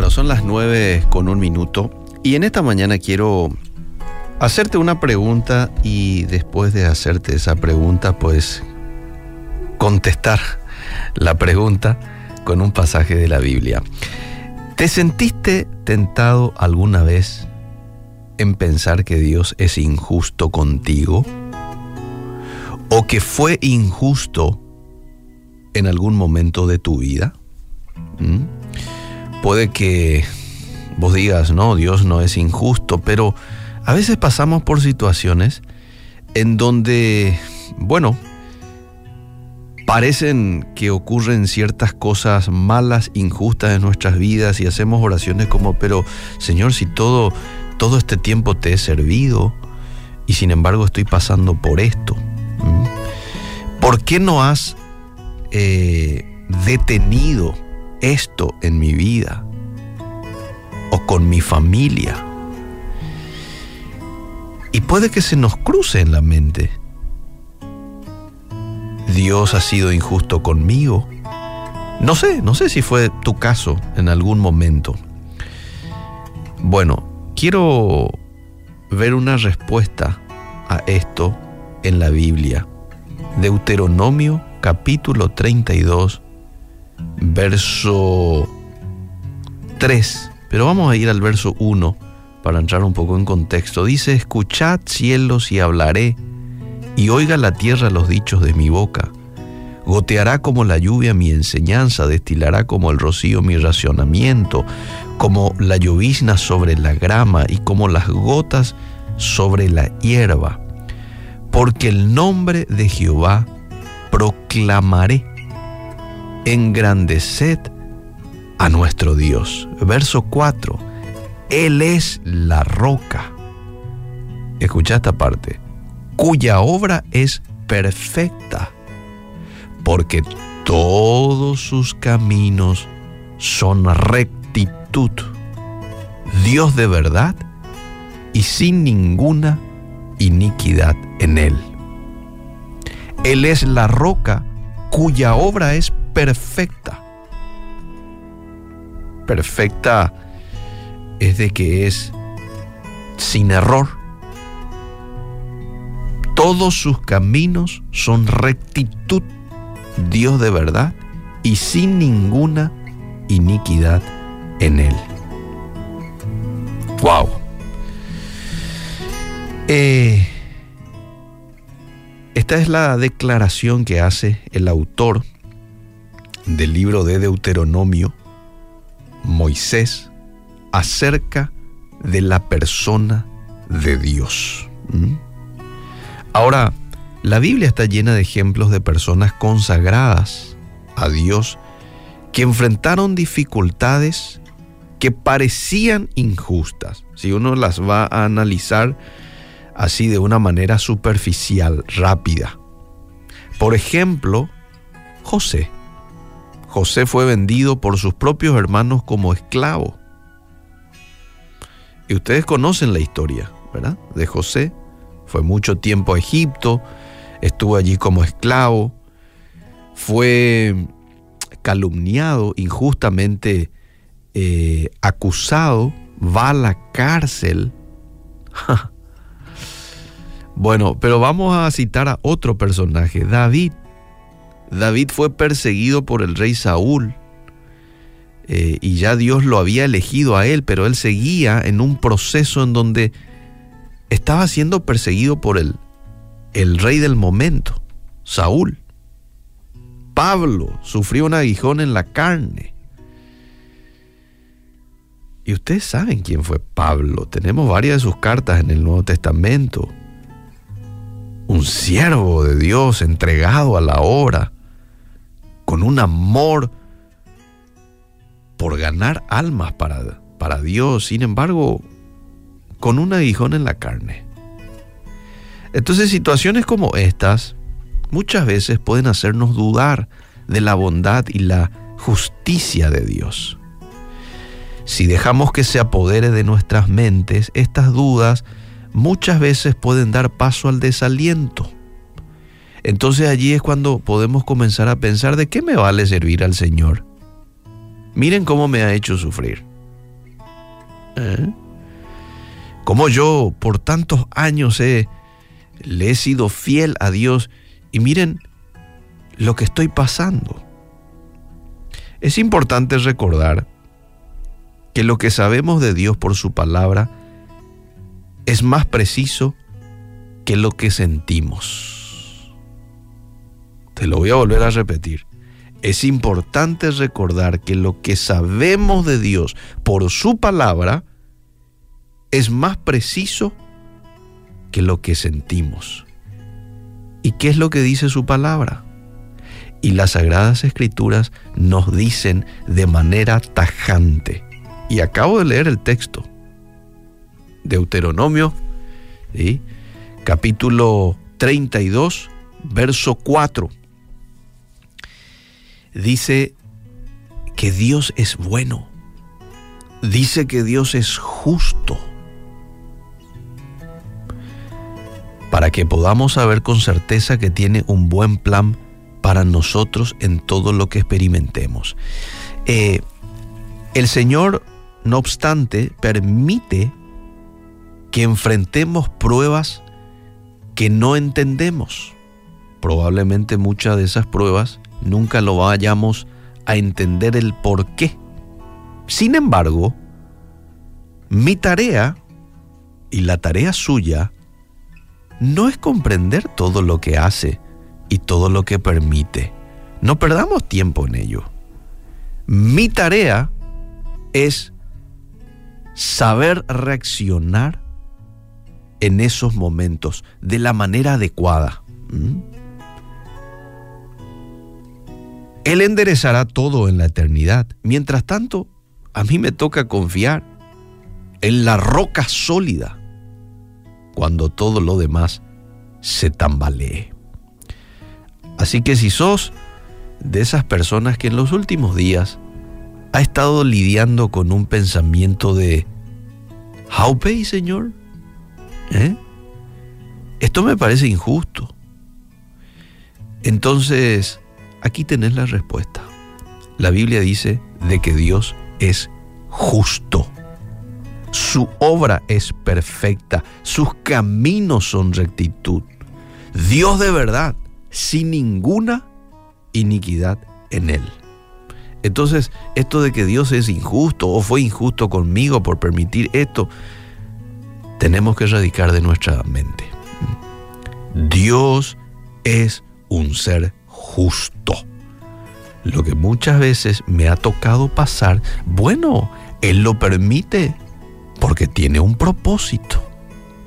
Bueno, son las nueve con un minuto y en esta mañana quiero hacerte una pregunta y después de hacerte esa pregunta, pues contestar la pregunta con un pasaje de la Biblia. ¿Te sentiste tentado alguna vez en pensar que Dios es injusto contigo? ¿O que fue injusto en algún momento de tu vida? ¿Mm? Puede que vos digas, no, Dios no es injusto, pero a veces pasamos por situaciones en donde, bueno, parecen que ocurren ciertas cosas malas, injustas en nuestras vidas y hacemos oraciones como, pero Señor, si todo, todo este tiempo te he servido y sin embargo estoy pasando por esto, ¿por qué no has eh, detenido esto en mi vida o con mi familia. Y puede que se nos cruce en la mente. Dios ha sido injusto conmigo. No sé, no sé si fue tu caso en algún momento. Bueno, quiero ver una respuesta a esto en la Biblia. Deuteronomio capítulo 32, verso 3. Pero vamos a ir al verso 1 para entrar un poco en contexto. Dice, escuchad cielos y hablaré, y oiga la tierra los dichos de mi boca. Goteará como la lluvia mi enseñanza, destilará como el rocío mi racionamiento, como la llovizna sobre la grama y como las gotas sobre la hierba. Porque el nombre de Jehová proclamaré engrandeced a nuestro Dios. Verso 4. Él es la roca. Escucha esta parte. Cuya obra es perfecta. Porque todos sus caminos son rectitud. Dios de verdad y sin ninguna iniquidad en él. Él es la roca cuya obra es perfecta. Perfecta es de que es sin error. Todos sus caminos son rectitud, Dios de verdad, y sin ninguna iniquidad en él. ¡Wow! Eh, esta es la declaración que hace el autor del libro de Deuteronomio, Moisés, acerca de la persona de Dios. ¿Mm? Ahora, la Biblia está llena de ejemplos de personas consagradas a Dios que enfrentaron dificultades que parecían injustas. Si uno las va a analizar así de una manera superficial, rápida. Por ejemplo, José. José fue vendido por sus propios hermanos como esclavo. Y ustedes conocen la historia, ¿verdad? De José. Fue mucho tiempo a Egipto, estuvo allí como esclavo, fue calumniado, injustamente eh, acusado, va a la cárcel. bueno, pero vamos a citar a otro personaje, David. David fue perseguido por el rey Saúl eh, y ya Dios lo había elegido a él, pero él seguía en un proceso en donde estaba siendo perseguido por el, el rey del momento, Saúl. Pablo sufrió un aguijón en la carne. Y ustedes saben quién fue Pablo. Tenemos varias de sus cartas en el Nuevo Testamento. Un siervo de Dios entregado a la obra con un amor por ganar almas para, para Dios, sin embargo, con un aguijón en la carne. Entonces situaciones como estas muchas veces pueden hacernos dudar de la bondad y la justicia de Dios. Si dejamos que se apodere de nuestras mentes, estas dudas muchas veces pueden dar paso al desaliento entonces allí es cuando podemos comenzar a pensar de qué me vale servir al Señor. Miren cómo me ha hecho sufrir. ¿Eh? Como yo por tantos años le he sido fiel a Dios y miren lo que estoy pasando. Es importante recordar que lo que sabemos de Dios por su palabra es más preciso que lo que sentimos. Te lo voy a volver a repetir. Es importante recordar que lo que sabemos de Dios por su palabra es más preciso que lo que sentimos. ¿Y qué es lo que dice su palabra? Y las sagradas escrituras nos dicen de manera tajante. Y acabo de leer el texto. Deuteronomio, capítulo 32, verso 4. Dice que Dios es bueno. Dice que Dios es justo para que podamos saber con certeza que tiene un buen plan para nosotros en todo lo que experimentemos. Eh, el Señor, no obstante, permite que enfrentemos pruebas que no entendemos. Probablemente muchas de esas pruebas nunca lo vayamos a entender el por qué. Sin embargo, mi tarea y la tarea suya no es comprender todo lo que hace y todo lo que permite. No perdamos tiempo en ello. Mi tarea es saber reaccionar en esos momentos de la manera adecuada. ¿Mm? Él enderezará todo en la eternidad. Mientras tanto, a mí me toca confiar en la roca sólida cuando todo lo demás se tambalee. Así que si sos de esas personas que en los últimos días ha estado lidiando con un pensamiento de ¿How pay, Señor? ¿Eh? Esto me parece injusto. Entonces, aquí tenés la respuesta. La Biblia dice de que Dios es justo. Su obra es perfecta, sus caminos son rectitud. Dios de verdad, sin ninguna iniquidad en él. Entonces, esto de que Dios es injusto o fue injusto conmigo por permitir esto, tenemos que erradicar de nuestra mente. Dios es un ser justo. Lo que muchas veces me ha tocado pasar, bueno, Él lo permite porque tiene un propósito.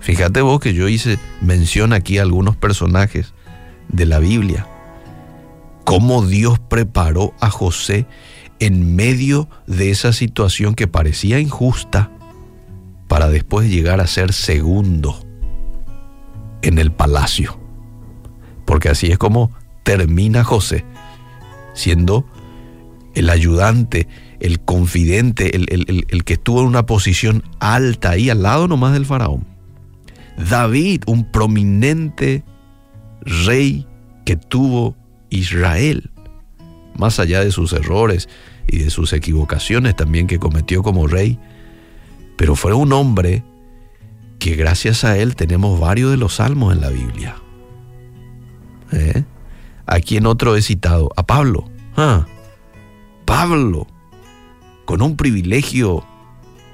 Fíjate vos que yo hice mención aquí a algunos personajes de la Biblia. Cómo Dios preparó a José en medio de esa situación que parecía injusta para después llegar a ser segundo en el palacio. Porque así es como termina José, siendo el ayudante, el confidente, el, que estuvo en una posición alta ahí al lado nomás del faraón. David, un prominente rey que tuvo Israel, más allá de sus errores y de sus equivocaciones también que cometió como rey, pero fue un hombre que gracias a él tenemos varios de los salmos en la Biblia. ¿Eh? ¿A quién otro he citado? A Pablo. Ah, Pablo con un privilegio,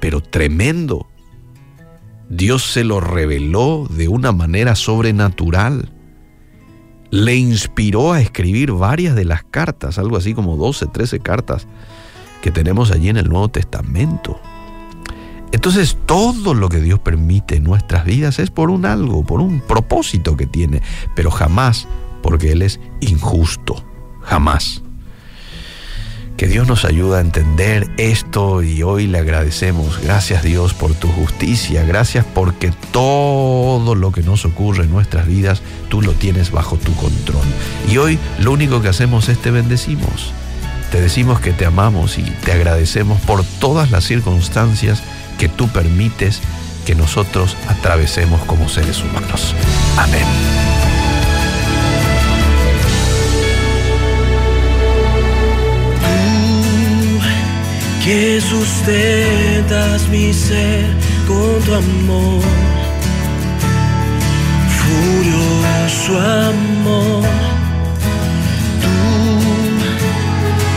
pero tremendo. Dios se lo reveló de una manera sobrenatural. Le inspiró a escribir varias de las cartas, algo así como 12, 13 cartas que tenemos allí en el Nuevo Testamento. Entonces todo lo que Dios permite en nuestras vidas es por un algo, por un propósito que tiene, pero jamás porque Él es injusto, jamás. Que Dios nos ayude a entender esto y hoy le agradecemos. Gracias Dios por tu justicia. Gracias porque todo lo que nos ocurre en nuestras vidas, tú lo tienes bajo tu control. Y hoy lo único que hacemos es te bendecimos. Te decimos que te amamos y te agradecemos por todas las circunstancias que tú permites que nosotros atravesemos como seres humanos. Amén. Que sustentas mi ser con tu amor, furioso amor. Tú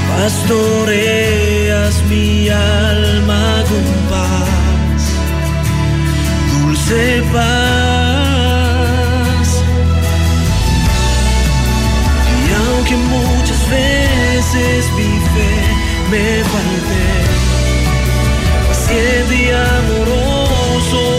pastoreas mi alma con paz, dulce paz. Y aunque muchas veces mi fe me falte, paciente amoroso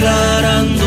사랑